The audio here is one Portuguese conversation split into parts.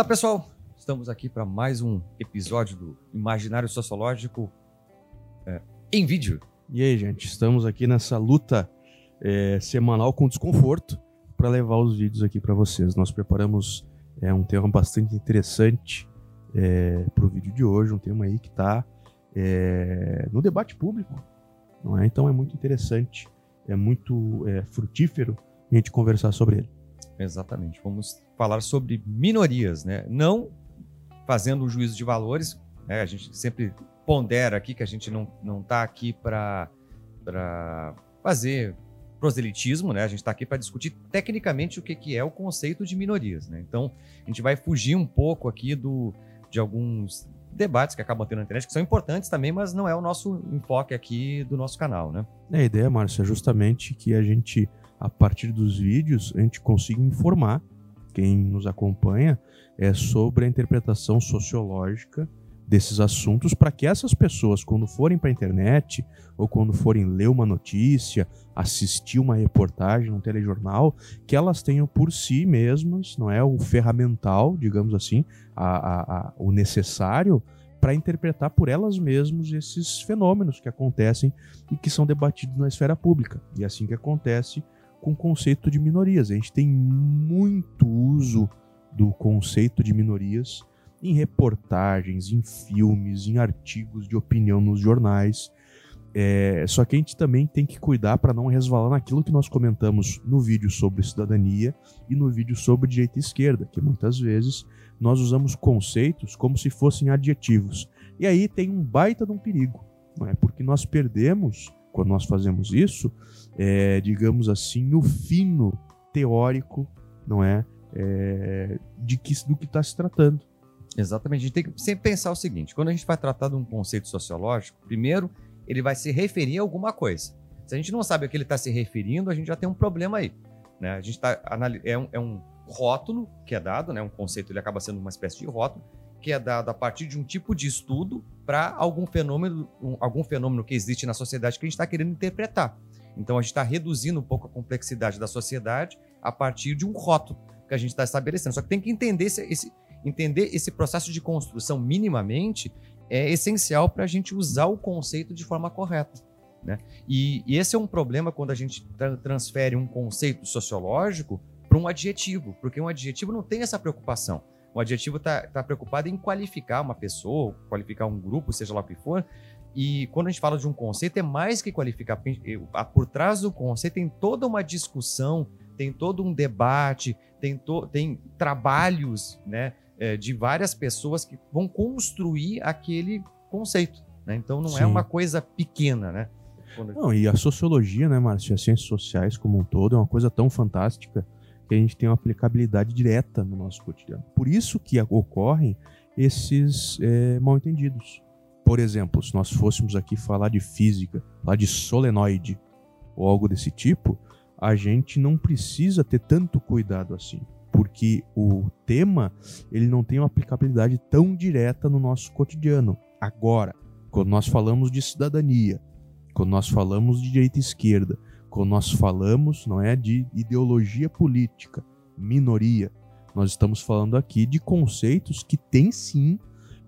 Olá, pessoal. Estamos aqui para mais um episódio do Imaginário Sociológico é, em vídeo. E aí, gente, estamos aqui nessa luta é, semanal com desconforto para levar os vídeos aqui para vocês. Nós preparamos é, um tema bastante interessante é, para o vídeo de hoje, um tema aí que está é, no debate público, não é? Então é muito interessante, é muito é, frutífero a gente conversar sobre ele. Exatamente. Vamos falar sobre minorias, né? Não fazendo um juízo de valores, né? A gente sempre pondera aqui que a gente não não está aqui para fazer proselitismo, né? A gente está aqui para discutir tecnicamente o que, que é o conceito de minorias, né? Então a gente vai fugir um pouco aqui do de alguns debates que acabam tendo na internet, que são importantes também, mas não é o nosso enfoque aqui do nosso canal, né? É, a ideia, Márcio, é justamente que a gente, a partir dos vídeos, a gente consiga informar quem nos acompanha é, sobre a interpretação sociológica desses assuntos para que essas pessoas, quando forem para a internet ou quando forem ler uma notícia, assistir uma reportagem, um telejornal, que elas tenham por si mesmas, não é o ferramental, digamos assim, a, a, a, o necessário para interpretar por elas mesmas esses fenômenos que acontecem e que são debatidos na esfera pública. E é assim que acontece com o conceito de minorias. A gente tem muito uso do conceito de minorias em reportagens, em filmes, em artigos de opinião nos jornais. É, só que a gente também tem que cuidar para não resvalar naquilo que nós comentamos no vídeo sobre cidadania e no vídeo sobre direita e esquerda, que muitas vezes nós usamos conceitos como se fossem adjetivos. E aí tem um baita de um perigo, não é? porque nós perdemos, quando nós fazemos isso, é, digamos assim, o fino teórico, não é, é de que, do que está se tratando. Exatamente. A gente tem que sempre pensar o seguinte: quando a gente vai tratar de um conceito sociológico, primeiro ele vai se referir a alguma coisa. Se a gente não sabe a que ele está se referindo, a gente já tem um problema aí. Né? A gente tá, é, um, é um rótulo que é dado, né? um conceito, ele acaba sendo uma espécie de rótulo, que é dado a partir de um tipo de estudo para algum fenômeno, um, algum fenômeno que existe na sociedade que a gente está querendo interpretar. Então a gente está reduzindo um pouco a complexidade da sociedade a partir de um rótulo que a gente está estabelecendo. Só que tem que entender esse, esse, entender esse processo de construção minimamente é essencial para a gente usar o conceito de forma correta. Né? E, e, esse é um problema quando a gente tra transfere um conceito sociológico para um adjetivo, porque um adjetivo não tem essa preocupação. O adjetivo está tá preocupado em qualificar uma pessoa, qualificar um grupo, seja lá o que for. E quando a gente fala de um conceito, é mais que qualificar. Por trás do conceito tem toda uma discussão, tem todo um debate, tem, to, tem trabalhos né, é, de várias pessoas que vão construir aquele conceito. Né? Então não é Sim. é uma coisa pequena, né? Quando... Não, e a sociologia, né, Márcio? As ciências sociais como um todo é uma coisa tão fantástica que a gente tem uma aplicabilidade direta no nosso cotidiano. Por isso que ocorrem esses é, mal entendidos. Por exemplo, se nós fôssemos aqui falar de física, falar de solenoide ou algo desse tipo, a gente não precisa ter tanto cuidado assim porque o tema ele não tem uma aplicabilidade tão direta no nosso cotidiano. Agora, quando nós falamos de cidadania, quando nós falamos de direita e esquerda, quando nós falamos, não é, de ideologia política, minoria, nós estamos falando aqui de conceitos que têm sim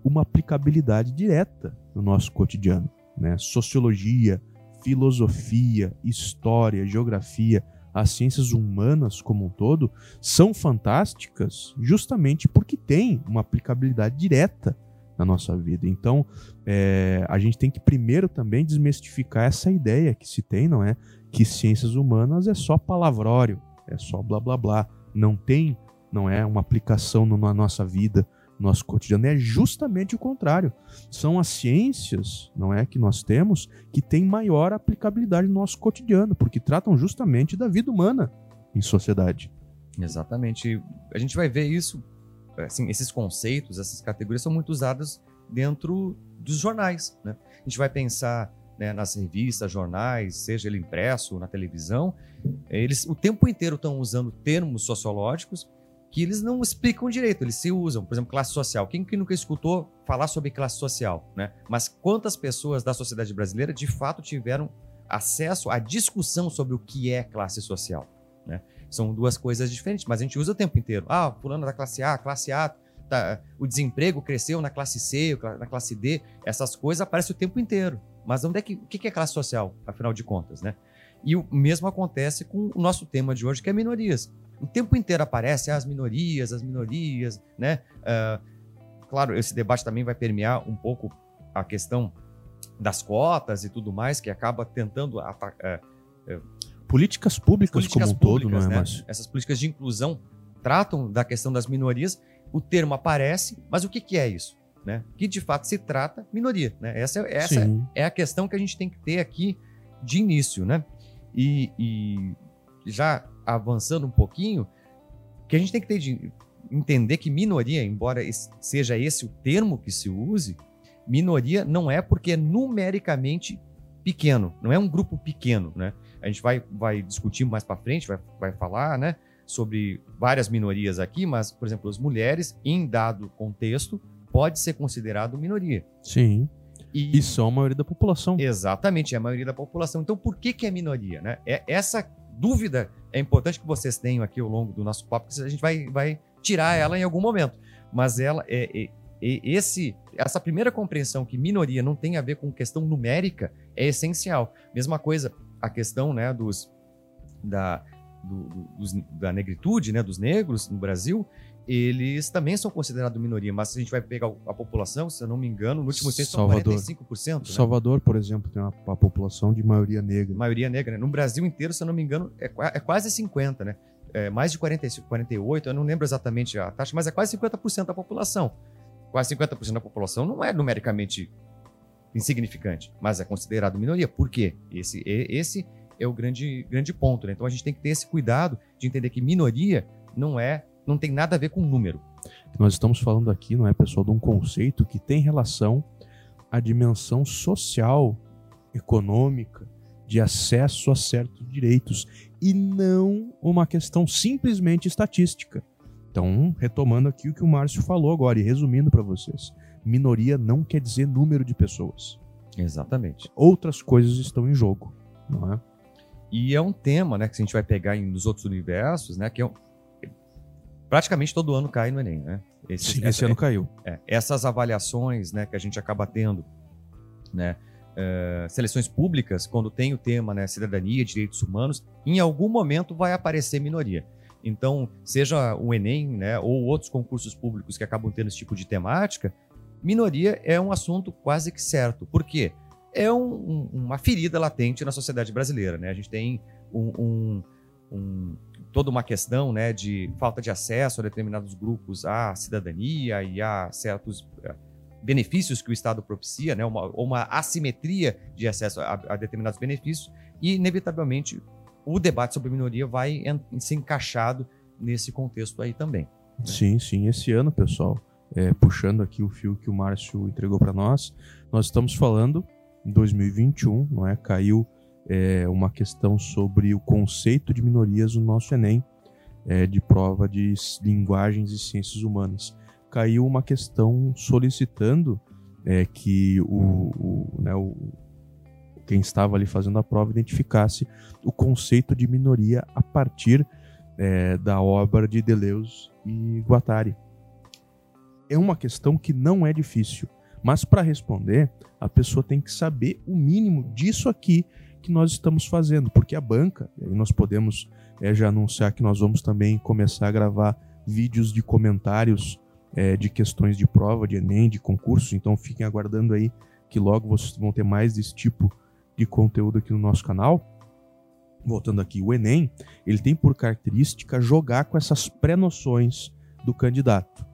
uma aplicabilidade direta no nosso cotidiano, né? Sociologia, filosofia, história, geografia, as ciências humanas como um todo são fantásticas justamente porque têm uma aplicabilidade direta na nossa vida. Então, é, a gente tem que primeiro também desmistificar essa ideia que se tem, não é? Que ciências humanas é só palavrório, é só blá blá blá. Não tem, não é, uma aplicação na nossa vida, nosso cotidiano. É justamente o contrário. São as ciências, não é, que nós temos, que têm maior aplicabilidade no nosso cotidiano, porque tratam justamente da vida humana em sociedade. Exatamente. A gente vai ver isso, assim, esses conceitos, essas categorias são muito usadas dentro dos jornais, né? A gente vai pensar né, nas revistas, jornais, seja ele impresso, na televisão, eles o tempo inteiro estão usando termos sociológicos que eles não explicam direito, eles se usam. Por exemplo, classe social. Quem que nunca escutou falar sobre classe social, né? Mas quantas pessoas da sociedade brasileira de fato tiveram acesso à discussão sobre o que é classe social, né? São duas coisas diferentes, mas a gente usa o tempo inteiro. Ah, fulano da classe A, classe A tá, o desemprego cresceu na classe C, na classe D, essas coisas aparecem o tempo inteiro. Mas onde é que, o que é classe social, afinal de contas, né? E o mesmo acontece com o nosso tema de hoje, que é minorias. O tempo inteiro aparece ah, as minorias, as minorias, né? Uh, claro, esse debate também vai permear um pouco a questão das cotas e tudo mais, que acaba tentando. Uh, uh, políticas públicas políticas como um todo, não é, né? Mas... Essas políticas de inclusão tratam da questão das minorias. O termo aparece, mas o que, que é isso? Né? Que de fato se trata minoria. Né? Essa, essa é a questão que a gente tem que ter aqui de início. Né? E, e já avançando um pouquinho, que a gente tem que ter de entender que minoria, embora seja esse o termo que se use, minoria não é porque é numericamente pequeno, não é um grupo pequeno, né? A gente vai, vai discutir mais para frente, vai, vai falar, né, sobre várias minorias aqui, mas, por exemplo, as mulheres, em dado contexto, pode ser considerado minoria. Sim. E, e são a maioria da população. Exatamente, é a maioria da população. Então, por que, que é minoria? Né? É, essa dúvida é importante que vocês tenham aqui ao longo do nosso papo, porque a gente vai, vai tirar ela em algum momento. Mas ela é, é, é esse, essa primeira compreensão que minoria não tem a ver com questão numérica é essencial. Mesma coisa, a questão né, dos, da, do, dos, da negritude, né, dos negros no Brasil, eles também são considerados minoria, mas se a gente vai pegar a população, se eu não me engano, no último censo são 45%. Né? Salvador, por exemplo, tem uma, uma, população de maioria negra. Maioria negra, né? No Brasil inteiro, se eu não me engano, é, é quase 50%, né? É mais de 45, 48%, eu não lembro exatamente a taxa, mas é quase 50% da população. Quase 50% da população não é numericamente insignificante, mas é considerado minoria. Por quê? Esse, esse é o grande, grande ponto, né? Então a gente tem que ter esse cuidado de entender que minoria não é não tem nada a ver com número. Nós estamos falando aqui, não é, pessoal, de um conceito que tem relação à dimensão social, econômica, de acesso a certos direitos e não uma questão simplesmente estatística. Então, retomando aqui o que o Márcio falou agora e resumindo para vocês, minoria não quer dizer número de pessoas. Exatamente. Outras coisas estão em jogo, não é? E é um tema, né, que a gente vai pegar nos outros universos, né, que é um, praticamente todo ano cai no Enem, né? Esse, Sim, essa, esse ano caiu. É, essas avaliações, né, que a gente acaba tendo, né, uh, seleções públicas, quando tem o tema, né, cidadania, direitos humanos, em algum momento vai aparecer minoria. Então, seja o Enem, né, ou outros concursos públicos que acabam tendo esse tipo de temática, minoria é um assunto quase que certo. Por quê? É um, um, uma ferida latente na sociedade brasileira, né? A gente tem um, toda uma questão né, de falta de acesso a determinados grupos à cidadania e a certos eh, benefícios que o Estado propicia, né, uma, uma assimetria de acesso a, a, determinados benefícios, e, inevitavelmente, o debate sobre minoria vai ser encaixado nesse contexto aí também. Né? Sim, sim. Esse ano, pessoal, é, puxando aqui o fio que o Márcio entregou para nós, nós estamos falando em 2021, não é? Caiu é, uma questão sobre o conceito de minorias no nosso Enem, é, de prova de linguagens e ciências humanas. Caiu uma questão solicitando é, que o, o, né, o, quem estava ali fazendo a prova identificasse o conceito de minoria a partir é, da obra de Deleuze e Guattari. É uma questão que não é difícil, mas para responder, a pessoa tem que saber o mínimo disso aqui que nós estamos fazendo, porque a banca, e aí nós podemos é, já anunciar que nós vamos também começar a gravar vídeos de comentários é, de questões de prova, de Enem, de concursos, então fiquem aguardando aí que logo vocês vão ter mais desse tipo de conteúdo aqui no nosso canal. Voltando aqui, o Enem, ele tem por característica jogar com essas pré-noções do candidato.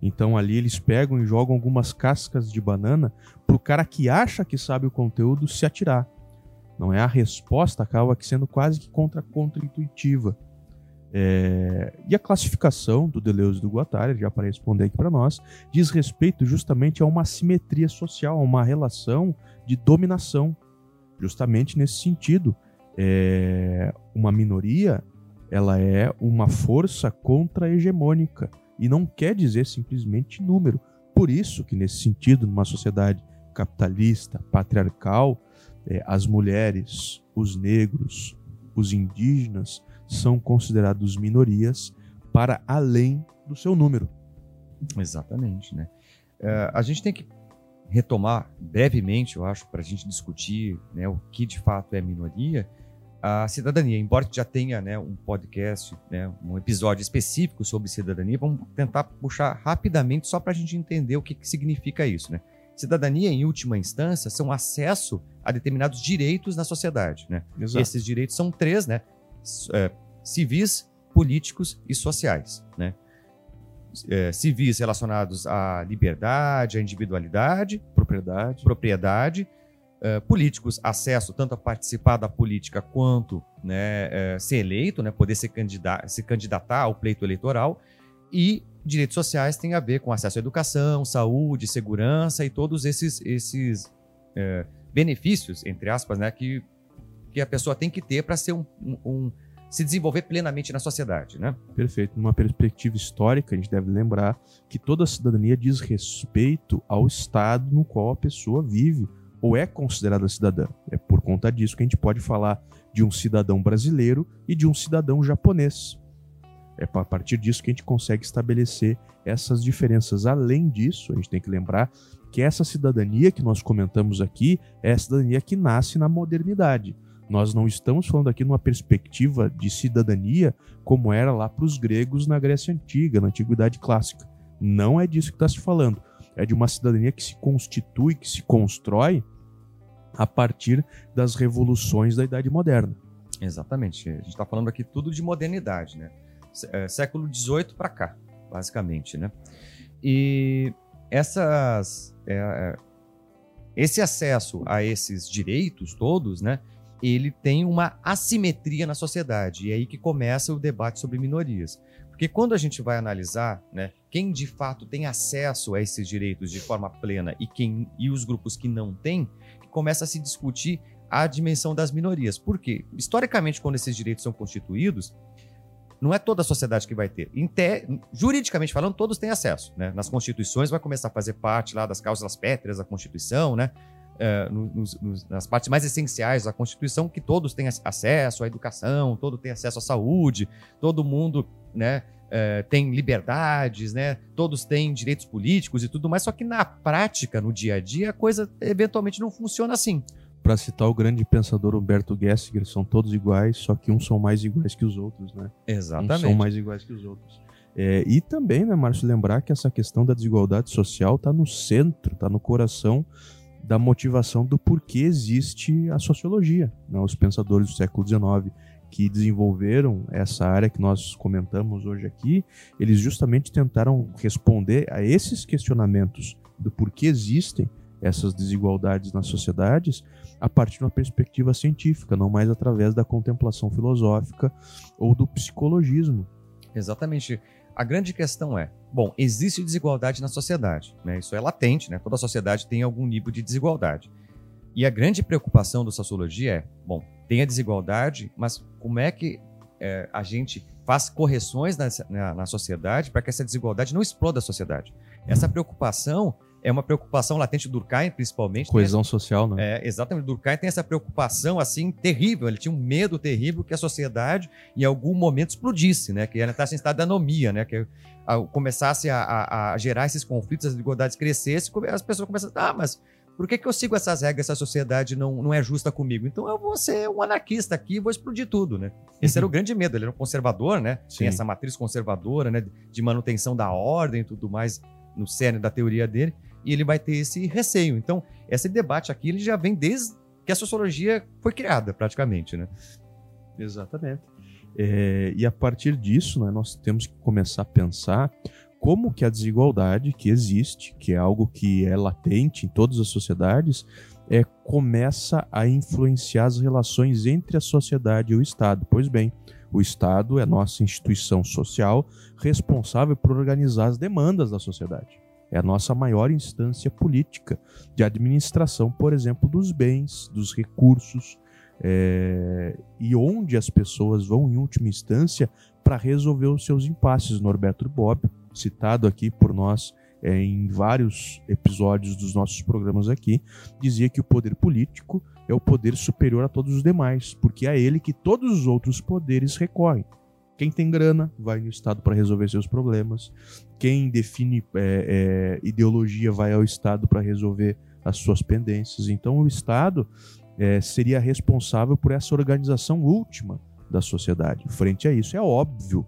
Então ali eles pegam e jogam algumas cascas de banana para o cara que acha que sabe o conteúdo se atirar não é a resposta acaba sendo quase que contra contra-intuitiva. É... E a classificação do Deleuze e do Guattari, já para responder aqui para nós, diz respeito justamente a uma simetria social, a uma relação de dominação. Justamente nesse sentido, é... uma minoria ela é uma força contra-hegemônica e não quer dizer simplesmente número. Por isso que nesse sentido, numa sociedade capitalista, patriarcal, é, as mulheres, os negros, os indígenas são considerados minorias para além do seu número. Exatamente, né? Uh, a gente tem que retomar brevemente, eu acho, para a gente discutir né, o que de fato é minoria, a cidadania. Embora já tenha né, um podcast, né, um episódio específico sobre cidadania, vamos tentar puxar rapidamente só para a gente entender o que, que significa isso. Né? Cidadania, em última instância, são acesso a determinados direitos na sociedade. Né? Esses direitos são três, né? É, civis, políticos e sociais. Né? É, civis relacionados à liberdade, à individualidade, propriedade, propriedade é, políticos, acesso tanto a participar da política quanto né, é, ser eleito, né, poder se, candidatar, se candidatar ao pleito eleitoral, e direitos sociais têm a ver com acesso à educação, saúde, segurança e todos esses, esses é, benefícios, entre aspas, né, que, que a pessoa tem que ter para ser um, um, um, se desenvolver plenamente na sociedade. Né? Perfeito. Numa perspectiva histórica, a gente deve lembrar que toda a cidadania diz respeito ao estado no qual a pessoa vive ou é considerada cidadã. É por conta disso que a gente pode falar de um cidadão brasileiro e de um cidadão japonês. É a partir disso que a gente consegue estabelecer essas diferenças. Além disso, a gente tem que lembrar que essa cidadania que nós comentamos aqui é a cidadania que nasce na modernidade. Nós não estamos falando aqui numa perspectiva de cidadania como era lá para os gregos na Grécia Antiga, na Antiguidade Clássica. Não é disso que está se falando. É de uma cidadania que se constitui, que se constrói a partir das revoluções da Idade Moderna. Exatamente. A gente está falando aqui tudo de modernidade, né? É, século XVIII para cá, basicamente, né? E essas, é, é, esse acesso a esses direitos todos, né? Ele tem uma assimetria na sociedade e é aí que começa o debate sobre minorias. Porque quando a gente vai analisar, né, quem de fato tem acesso a esses direitos de forma plena e quem e os grupos que não têm, começa a se discutir a dimensão das minorias. Por quê? Historicamente, quando esses direitos são constituídos, não é toda a sociedade que vai ter. Te, juridicamente falando, todos têm acesso. Né? Nas constituições vai começar a fazer parte lá das causas pétreas da Constituição, né? É, nos, nos, nas partes mais essenciais da Constituição, que todos têm acesso à educação, todo tem acesso à saúde, todo mundo né, é, tem liberdades, né? Todos têm direitos políticos e tudo mais, só que na prática, no dia a dia, a coisa eventualmente não funciona assim para citar o grande pensador Humberto Gessinger, são todos iguais, só que uns são mais iguais que os outros, né? Exatamente. Uns são mais iguais que os outros. É, e também, né, Márcio, lembrar que essa questão da desigualdade social está no centro, está no coração da motivação do porquê existe a sociologia. Né? Os pensadores do século XIX que desenvolveram essa área que nós comentamos hoje aqui, eles justamente tentaram responder a esses questionamentos do porquê existem essas desigualdades nas sociedades a partir de uma perspectiva científica, não mais através da contemplação filosófica ou do psicologismo. Exatamente. A grande questão é, bom, existe desigualdade na sociedade, né? Isso é latente, né? Toda sociedade tem algum nível de desigualdade. E a grande preocupação da sociologia é, bom, tem a desigualdade, mas como é que é, a gente faz correções na, na, na sociedade para que essa desigualdade não exploda a sociedade? Essa preocupação é uma preocupação latente do Durkheim, principalmente. Coesão essa, social, né? É, exatamente. Durkheim tem essa preocupação, assim, terrível. Ele tinha um medo terrível que a sociedade, em algum momento, explodisse, né? Que ela entrasse em estado de anomia, né? Que a, começasse a, a, a, gerar esses conflitos, as desigualdades crescessem, as pessoas começam a ah, mas por que, que eu sigo essas regras se a sociedade não, não é justa comigo? Então eu vou ser um anarquista aqui e vou explodir tudo, né? Esse uhum. era o grande medo. Ele era um conservador, né? Sim. Tem essa matriz conservadora, né? De manutenção da ordem e tudo mais no cerne da teoria dele e ele vai ter esse receio. Então, esse debate aqui ele já vem desde que a sociologia foi criada, praticamente, né? Exatamente. É, e a partir disso, né, nós temos que começar a pensar como que a desigualdade que existe, que é algo que é latente em todas as sociedades, é, começa a influenciar as relações entre a sociedade e o Estado. Pois bem, o Estado é a nossa instituição social responsável por organizar as demandas da sociedade. É a nossa maior instância política de administração, por exemplo, dos bens, dos recursos, é, e onde as pessoas vão, em última instância, para resolver os seus impasses. Norberto Bob, citado aqui por nós é, em vários episódios dos nossos programas aqui, dizia que o poder político é o poder superior a todos os demais, porque é a ele que todos os outros poderes recorrem. Quem tem grana vai no Estado para resolver seus problemas. Quem define é, é, ideologia vai ao Estado para resolver as suas pendências. Então, o Estado é, seria responsável por essa organização última da sociedade. Frente a isso, é óbvio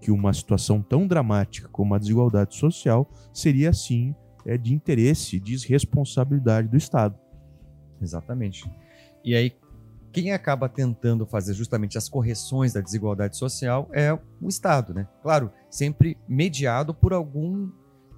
que uma situação tão dramática como a desigualdade social seria, sim, é, de interesse, de responsabilidade do Estado. Exatamente. E aí, quem acaba tentando fazer justamente as correções da desigualdade social é o Estado, né? Claro, sempre mediado por algum.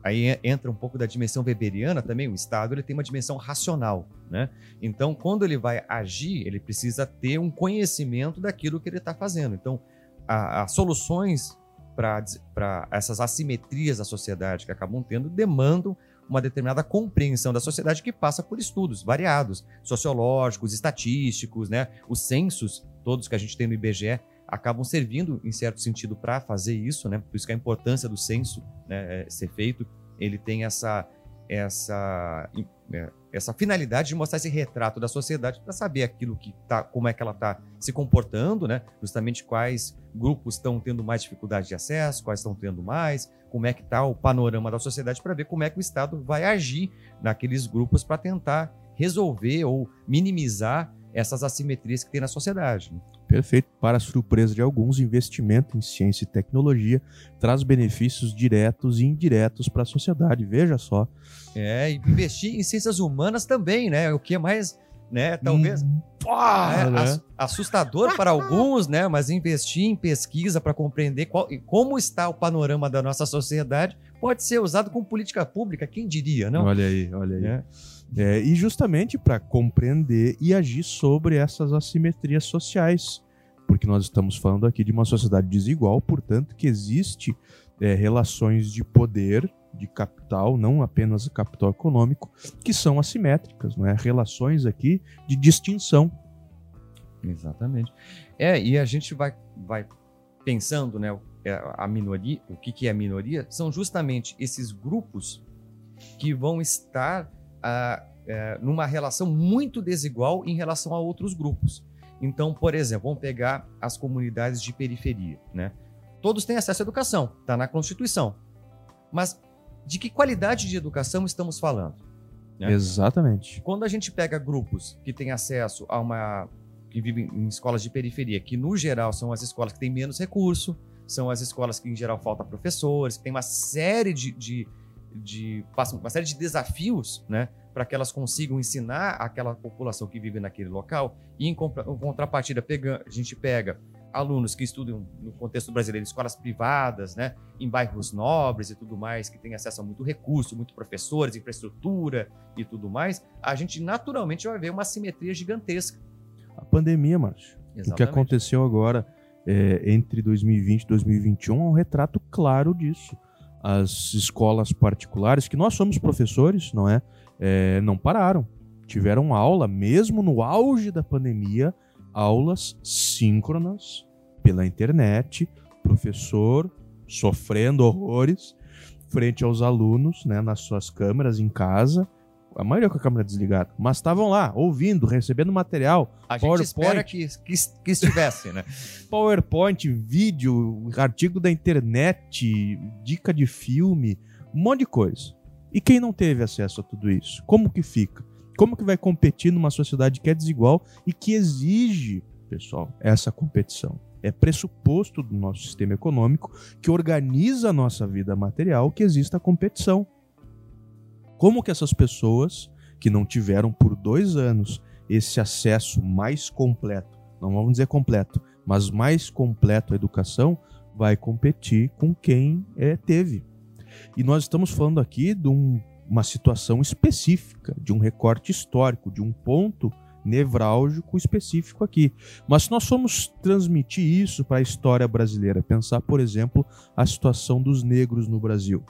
Aí entra um pouco da dimensão weberiana também. O Estado ele tem uma dimensão racional, né? Então, quando ele vai agir, ele precisa ter um conhecimento daquilo que ele está fazendo. Então, as soluções para essas assimetrias da sociedade que acabam tendo demandam uma determinada compreensão da sociedade que passa por estudos variados, sociológicos, estatísticos, né? Os censos, todos que a gente tem no IBGE, acabam servindo, em certo sentido, para fazer isso, né? Por isso que a importância do censo né, é, ser feito, ele tem essa, essa é, essa finalidade de mostrar esse retrato da sociedade para saber aquilo que tá, como é que ela está se comportando, né? Justamente quais grupos estão tendo mais dificuldade de acesso, quais estão tendo mais, como é que está o panorama da sociedade para ver como é que o Estado vai agir naqueles grupos para tentar resolver ou minimizar essas assimetrias que tem na sociedade. Né? Perfeito. Para surpresa de alguns, investimento em ciência e tecnologia traz benefícios diretos e indiretos para a sociedade. Veja só. É, investir em ciências humanas também, né? O que é mais, né? Talvez hum, é, né? assustador para alguns, né? Mas investir em pesquisa para compreender qual, como está o panorama da nossa sociedade pode ser usado como política pública. Quem diria, não? Olha aí, olha aí. É. É, e justamente para compreender e agir sobre essas assimetrias sociais, porque nós estamos falando aqui de uma sociedade desigual, portanto, que existe é, relações de poder, de capital, não apenas capital econômico, que são assimétricas, não é? Relações aqui de distinção. Exatamente. É, e a gente vai, vai pensando, né, é, a minoria, o que, que é a minoria, são justamente esses grupos que vão estar é, numa relação muito desigual em relação a outros grupos. Então, por exemplo, vamos pegar as comunidades de periferia, né? Todos têm acesso à educação, está na Constituição. Mas de que qualidade de educação estamos falando? Né? Exatamente. Quando a gente pega grupos que têm acesso a uma. que vivem em escolas de periferia, que no geral são as escolas que têm menos recurso, são as escolas que em geral falta professores, que tem uma série de, de de uma série de desafios, né, para que elas consigam ensinar aquela população que vive naquele local. E em contrapartida, pega, a gente pega alunos que estudam no contexto brasileiro, escolas privadas, né, em bairros nobres e tudo mais, que têm acesso a muito recurso, muito professores, infraestrutura e tudo mais, a gente naturalmente vai ver uma simetria gigantesca. A pandemia, Márcio, o que aconteceu agora é, entre 2020 e 2021 é um retrato claro disso as escolas particulares, que nós somos professores, não é? é não pararam. Tiveram aula, mesmo no auge da pandemia, aulas síncronas pela internet, professor sofrendo horrores frente aos alunos, né, nas suas câmeras em casa, a maioria com a câmera desligada, mas estavam lá, ouvindo, recebendo material. A PowerPoint, gente espera que, que, que estivesse, né? PowerPoint, vídeo, artigo da internet, dica de filme, um monte de coisa. E quem não teve acesso a tudo isso? Como que fica? Como que vai competir numa sociedade que é desigual e que exige, pessoal, essa competição? É pressuposto do nosso sistema econômico que organiza a nossa vida material que exista competição. Como que essas pessoas que não tiveram por dois anos esse acesso mais completo, não vamos dizer completo, mas mais completo à educação, vai competir com quem é, teve. E nós estamos falando aqui de um, uma situação específica, de um recorte histórico, de um ponto nevrálgico específico aqui. Mas se nós formos transmitir isso para a história brasileira, pensar, por exemplo, a situação dos negros no Brasil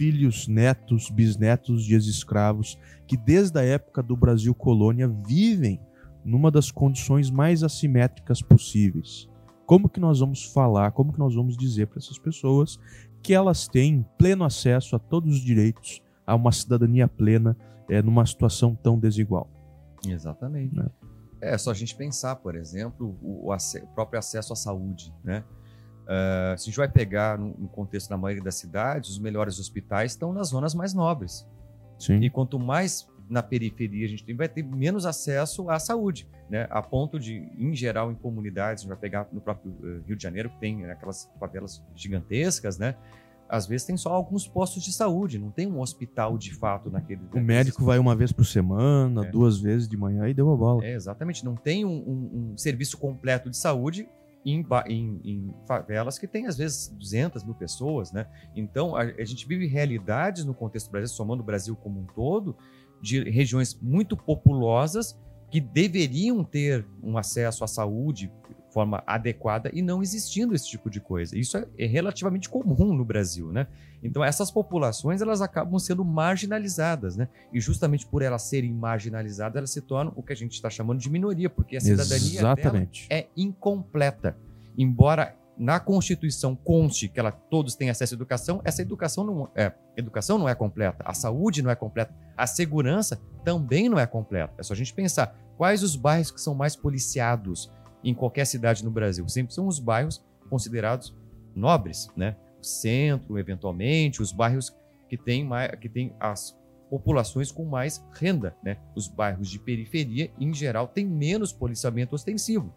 filhos, netos, bisnetos de ex-escravos que desde a época do Brasil colônia vivem numa das condições mais assimétricas possíveis. Como que nós vamos falar, como que nós vamos dizer para essas pessoas que elas têm pleno acesso a todos os direitos, a uma cidadania plena, é, numa situação tão desigual? Exatamente. Né? É só a gente pensar, por exemplo, o, o, o próprio acesso à saúde, né? Uh, se a gente vai pegar no, no, contexto da maioria das cidades, os melhores hospitais estão nas zonas mais nobres. Sim. E quanto mais na periferia a gente tem, vai ter menos acesso à saúde, né? A ponto de, em geral, em comunidades, a gente vai pegar no próprio uh, Rio de Janeiro, que tem aquelas favelas gigantescas, né? Às vezes tem só alguns postos de saúde, não tem um hospital de fato naquele. O médico vai uma vez por semana, é. duas vezes de manhã e deu a bola. É, exatamente. Não tem um, um, um serviço completo de saúde em, em, em, favelas que tem às vezes 200 mil pessoas, né? Então a, a gente vive realidades no contexto do Brasil, somando o Brasil como um todo, de regiões muito populosas que deveriam ter um acesso à saúde de forma adequada e não existindo esse tipo de coisa. Isso é, é, relativamente comum no Brasil, né? Então essas populações elas acabam sendo marginalizadas, né? E justamente por elas serem marginalizadas, elas se tornam o que a gente está chamando de minoria, porque a cidadania Exatamente. é incompleta. Embora na Constituição conste que ela, todos têm acesso à educação, essa educação não é, educação não é completa, a saúde não é completa, a segurança também não é completa. É só a gente pensar quais os bairros que são mais policiados em qualquer cidade no Brasil. Sempre são os bairros considerados nobres, né? O centro, eventualmente, os bairros que têm mais, que têm as populações com mais renda, né? Os bairros de periferia, em geral, têm menos policiamento ostensivo.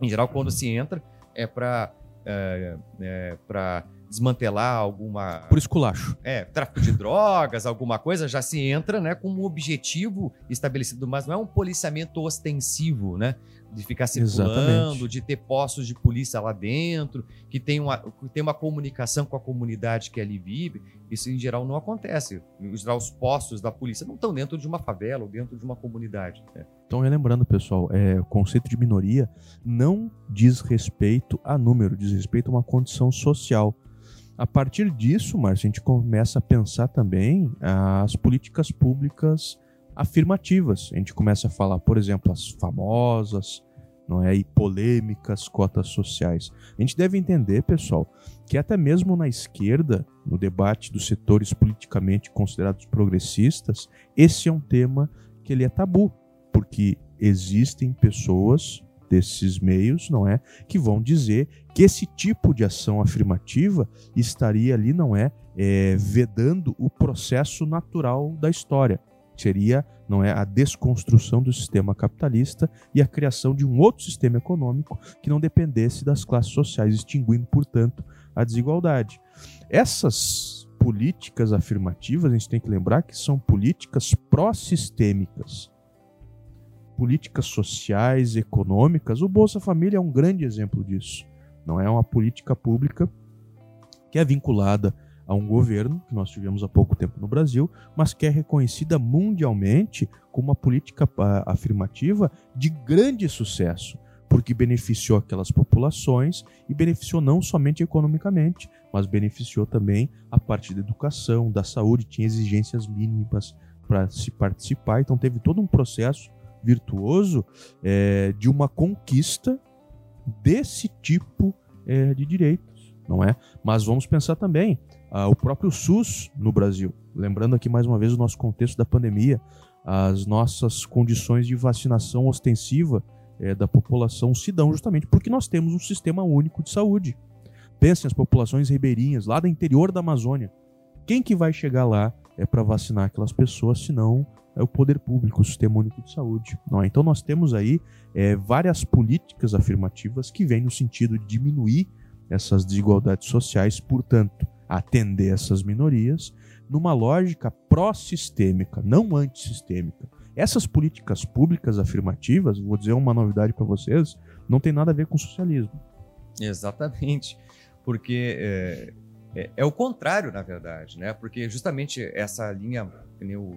Em geral, quando se entra, é para é, é, para desmantelar alguma. Por esculacho. É, tráfico de drogas, alguma coisa, já se entra né, com um objetivo estabelecido, mas não é um policiamento ostensivo, né? De ficar circulando, Exatamente. de ter postos de polícia lá dentro, que tem, uma, que tem uma comunicação com a comunidade que ali vive. Isso, em geral, não acontece. Em geral, os postos da polícia não estão dentro de uma favela ou dentro de uma comunidade. Né? Então, relembrando, pessoal, é, o conceito de minoria não diz respeito a número, diz respeito a uma condição social. A partir disso, Márcio, a gente começa a pensar também as políticas públicas afirmativas. A gente começa a falar, por exemplo, as famosas, não é, e polêmicas cotas sociais. A gente deve entender, pessoal, que até mesmo na esquerda, no debate dos setores politicamente considerados progressistas, esse é um tema que ele é tabu, porque existem pessoas desses meios, não é, que vão dizer que esse tipo de ação afirmativa estaria ali, não é, é vedando o processo natural da história. Seria, não é, a desconstrução do sistema capitalista e a criação de um outro sistema econômico que não dependesse das classes sociais, extinguindo, portanto, a desigualdade. Essas políticas afirmativas, a gente tem que lembrar que são políticas pró-sistêmicas políticas sociais, econômicas, o Bolsa Família é um grande exemplo disso. Não é uma política pública que é vinculada a um governo, que nós tivemos há pouco tempo no Brasil, mas que é reconhecida mundialmente como uma política ah, afirmativa de grande sucesso, porque beneficiou aquelas populações e beneficiou não somente economicamente, mas beneficiou também a parte da educação, da saúde, tinha exigências mínimas para se participar, então teve todo um processo virtuoso é, de uma conquista desse tipo é, de direitos, não é? Mas vamos pensar também ah, o próprio SUS no Brasil. Lembrando aqui mais uma vez o nosso contexto da pandemia, as nossas condições de vacinação ostensiva é, da população se dão justamente porque nós temos um sistema único de saúde. Pensem as populações ribeirinhas lá do interior da Amazônia. Quem que vai chegar lá é para vacinar aquelas pessoas, senão é o poder público, o Sistema Único de Saúde. Não é? Então nós temos aí é, várias políticas afirmativas que vêm no sentido de diminuir essas desigualdades sociais, portanto, atender essas minorias numa lógica pró-sistêmica, não antissistêmica. Essas políticas públicas afirmativas, vou dizer uma novidade para vocês, não tem nada a ver com socialismo. Exatamente, porque é, é, é, o contrário, na verdade, né? Porque justamente essa linha, que o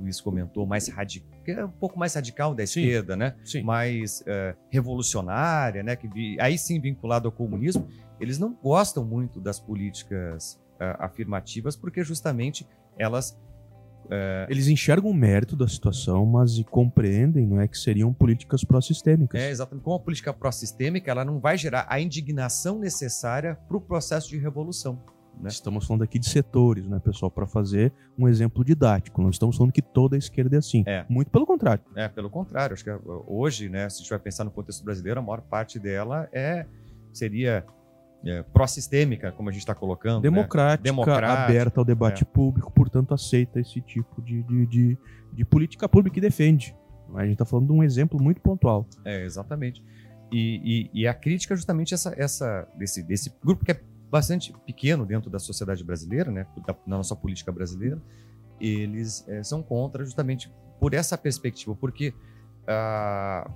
Luiz comentou, mais radical, é um pouco mais radical da esquerda, sim, né? Sim. Mais é, revolucionária, né? Que vi, aí sim vinculado ao comunismo, eles não gostam muito das políticas é, afirmativas porque justamente elas é... Eles enxergam o mérito da situação, mas compreendem, não é, que seriam políticas pró-sistêmicas. É, exatamente. Como a política pró-sistêmica, ela não vai gerar a indignação necessária para o processo de revolução. Né? Estamos falando aqui de setores, né, pessoal, para fazer um exemplo didático. Não estamos falando que toda a esquerda é assim. É. Muito pelo contrário. É, pelo contrário. Acho que hoje, né, se a gente vai pensar no contexto brasileiro, a maior parte dela é seria é, pró-sistêmica, como a gente está colocando. Democrática, né? Democrática, aberta ao debate é. público, portanto aceita esse tipo de, de, de, de política pública e defende. A gente está falando de um exemplo muito pontual. É, exatamente. E, e, e, a crítica é justamente essa, essa, desse, desse grupo que é bastante pequeno dentro da sociedade brasileira, né, da, na nossa política brasileira, eles é, são contra justamente por essa perspectiva, porque ah,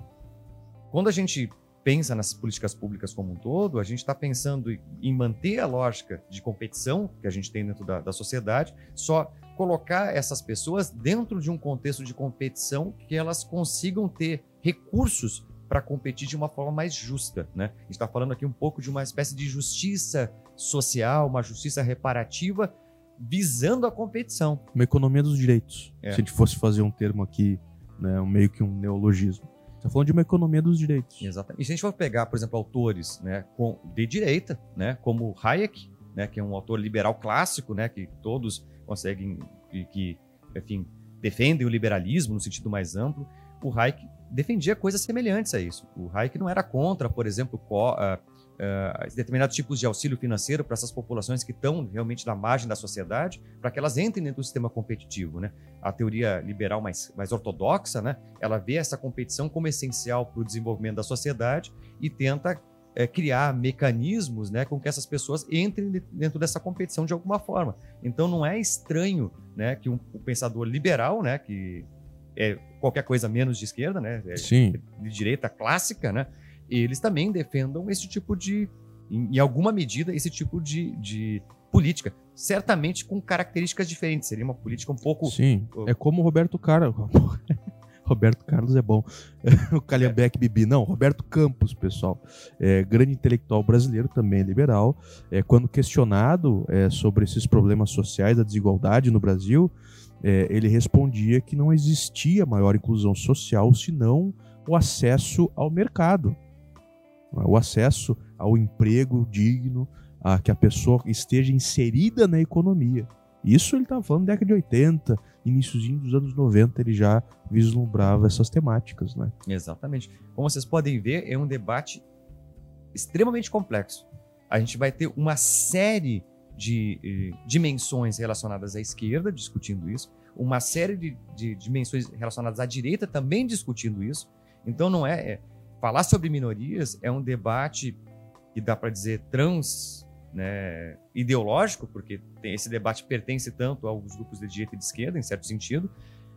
quando a gente pensa nas políticas públicas como um todo, a gente está pensando em manter a lógica de competição que a gente tem dentro da, da sociedade, só colocar essas pessoas dentro de um contexto de competição que elas consigam ter recursos para competir de uma forma mais justa. Né? A gente está falando aqui um pouco de uma espécie de justiça social, uma justiça reparativa visando a competição. Uma economia dos direitos. É. Se a gente fosse fazer um termo aqui, né, meio que um neologismo. Está falando de uma economia dos direitos. Exatamente. E se a gente for pegar, por exemplo, autores né, de direita, né, como Hayek, né, que é um autor liberal clássico, né, que todos conseguem, que, que enfim, defendem o liberalismo no sentido mais amplo, o Hayek defendia coisas semelhantes a isso. O Hayek não era contra, por exemplo, co, uh, uh, determinados tipos de auxílio financeiro para essas populações que estão realmente na margem da sociedade, para que elas entrem dentro do sistema competitivo. Né? A teoria liberal mais, mais ortodoxa, né? ela vê essa competição como essencial para o desenvolvimento da sociedade e tenta é, criar mecanismos né, com que essas pessoas entrem dentro dessa competição de alguma forma. Então não é estranho né, que um, um pensador liberal, né, que é qualquer coisa menos de esquerda, né, é Sim. de direita clássica, né, eles também defendam esse tipo de, em, em alguma medida, esse tipo de, de política. Certamente com características diferentes. Seria uma política um pouco. Sim. É como o Roberto Carlos. Roberto Carlos é bom. o Calhambeck é. Bibi. Não, Roberto Campos, pessoal. É, grande intelectual brasileiro, também liberal. É, quando questionado é, sobre esses problemas sociais, da desigualdade no Brasil, é, ele respondia que não existia maior inclusão social senão o acesso ao mercado o acesso ao emprego digno, a que a pessoa esteja inserida na economia. Isso ele estava falando na década de 80, iníciozinho dos anos 90, ele já vislumbrava essas temáticas, né? Exatamente. Como vocês podem ver, é um debate extremamente complexo. A gente vai ter uma série de eh, dimensões relacionadas à esquerda discutindo isso, uma série de, de, dimensões relacionadas à direita também discutindo isso. Então não é, é falar sobre minorias é um debate que dá para dizer trans né, ideológico, porque tem, esse debate pertence tanto aos grupos de direita e de esquerda, em certo sentido,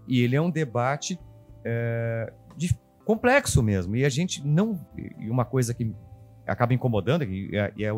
e ele é um debate é, de, complexo mesmo. E a gente não. E uma coisa que acaba incomodando e, é, e, é,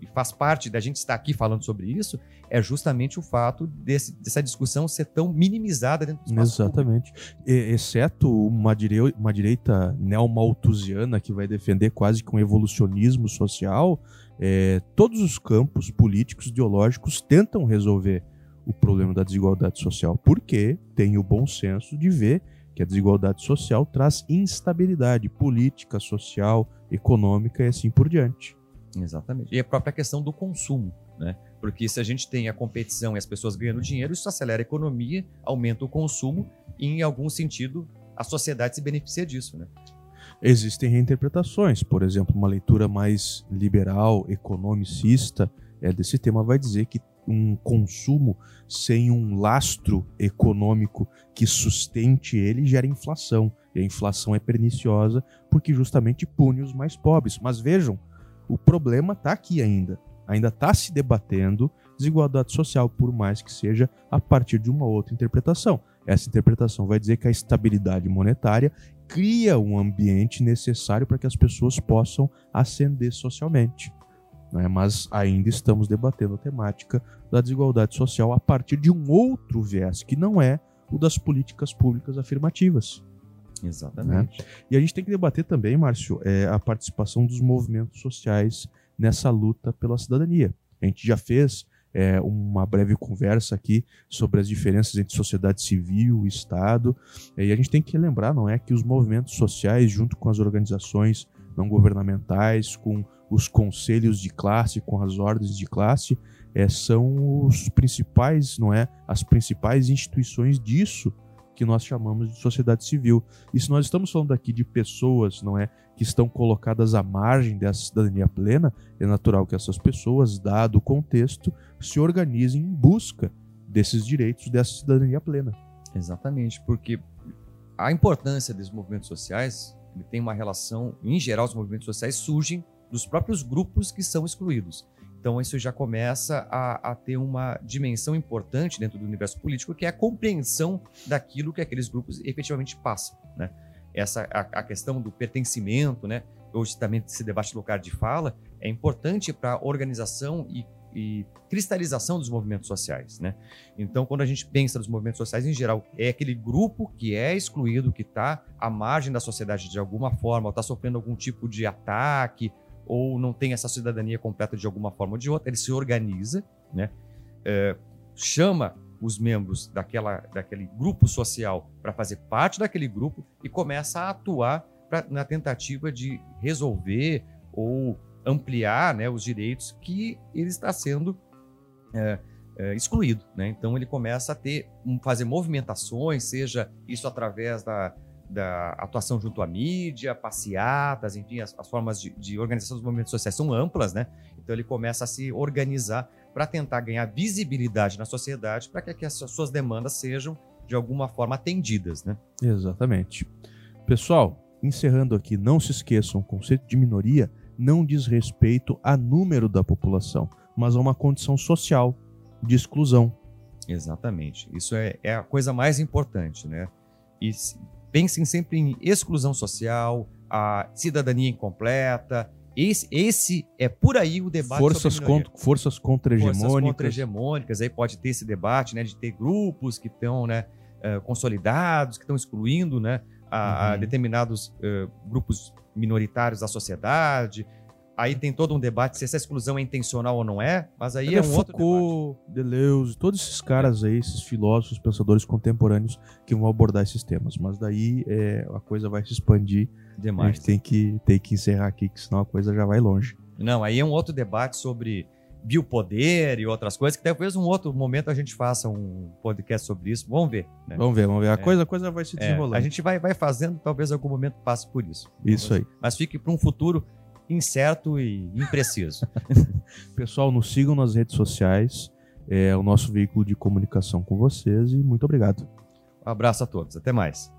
e, faz parte da gente estar aqui falando sobre isso é justamente o fato desse, dessa discussão ser tão minimizada dentro do espaço Exatamente. E, exceto uma, direi uma direita neomalthusiana que vai defender quase que um evolucionismo social, é, todos os campos políticos, ideológicos tentam resolver o problema da desigualdade social, porque tem o bom senso de ver que a desigualdade social traz instabilidade política, social, econômica e assim por diante. Exatamente. E a própria questão do consumo, né? Porque se a gente tem a competição e as pessoas ganhando dinheiro, isso acelera a economia, aumenta o consumo e, em algum sentido, a sociedade se beneficia disso, né? Existem reinterpretações, por exemplo, uma leitura mais liberal, economicista é, desse tema vai dizer que um consumo sem um lastro econômico que sustente ele gera inflação. E a inflação é perniciosa porque justamente pune os mais pobres. Mas vejam, o problema está aqui ainda. Ainda está se debatendo desigualdade social, por mais que seja a partir de uma outra interpretação. Essa interpretação vai dizer que a estabilidade monetária cria um ambiente necessário para que as pessoas possam ascender socialmente né? mas ainda estamos debatendo a temática da desigualdade social a partir de um outro viés, que não é o das políticas públicas afirmativas. Exatamente. Né? E a gente tem que debater também, Márcio, é, a participação dos movimentos sociais nessa luta pela cidadania. A gente já fez é, uma breve conversa aqui sobre as diferenças entre sociedade civil e Estado. E a gente tem que lembrar, não é, que os movimentos sociais, junto com as organizações não governamentais, com os conselhos de classe, com as ordens de classe, é, são os principais, não é? As principais instituições disso que nós chamamos de sociedade civil. E se nós estamos falando aqui de pessoas, não é, que estão colocadas à margem dessa cidadania plena, é natural que essas pessoas, dado o contexto, se organizem em busca desses direitos dessa cidadania plena. Exatamente, porque a importância dos movimentos sociais ele tem uma relação, em geral, os movimentos sociais surgem dos próprios grupos que são excluídos. Então, isso já começa a, a, ter uma dimensão importante dentro do universo político, que é a compreensão daquilo que aqueles grupos efetivamente passam. Né? Essa, a, a questão do pertencimento, né? hoje também esse debate lugar de fala, é importante para a organização e, e, cristalização dos movimentos sociais. Né? Então, quando a gente pensa nos movimentos sociais em geral, é aquele grupo que é excluído, que está à margem da sociedade de alguma forma, ou está sofrendo algum tipo de ataque, ou não tem essa cidadania completa de alguma forma ou de outra, ele se organiza, né? É, chama os membros daquela, daquele grupo social para fazer parte daquele grupo e começa a atuar pra, na tentativa de resolver ou ampliar né, os direitos que ele está sendo é, é, excluído. Né? Então ele começa a ter, fazer movimentações, seja isso através da, da atuação junto à mídia, passeatas, enfim, as, as formas de, de, organização dos movimentos sociais são amplas, né? Então ele começa a se organizar para tentar ganhar visibilidade na sociedade, para que, que as suas demandas sejam de alguma forma atendidas, né? Exatamente. Pessoal, encerrando aqui, não se esqueçam, o conceito de minoria não diz respeito a número da população, mas a uma condição social de exclusão. Exatamente. Isso é, é a coisa mais importante, né? E pensem sempre em exclusão social, a cidadania incompleta. Esse, esse é por aí o debate forças contra forças contra-hegemônicas. Forças contra-hegemônicas, aí pode ter esse debate, né, de ter grupos que estão, né, uh, consolidados, que estão excluindo, né, a, uhum. a determinados uh, grupos minoritários da sociedade, Aí tem todo um debate se essa exclusão é intencional ou não é, mas aí é, é um Foucault, outro debate. Deleuze, todos esses caras aí, esses filósofos, pensadores contemporâneos que vão abordar esses temas. Mas daí é, a coisa vai se expandir. Demais. A gente tem que, tem que encerrar aqui, que senão a coisa já vai longe. Não, aí é um outro debate sobre biopoder e outras coisas, que talvez um outro momento a gente faça um podcast sobre isso. Vamos ver. Né? Vamos ver, vamos ver. A, é, coisa, a coisa vai se desenrolando. É, a gente vai, vai fazendo, talvez em algum momento passe por isso. Isso aí. Mas fique para um futuro incerto e impreciso. Pessoal, nos sigam nas redes sociais. É o nosso veículo de comunicação com vocês e muito obrigado. Um abraço a todos. Até mais.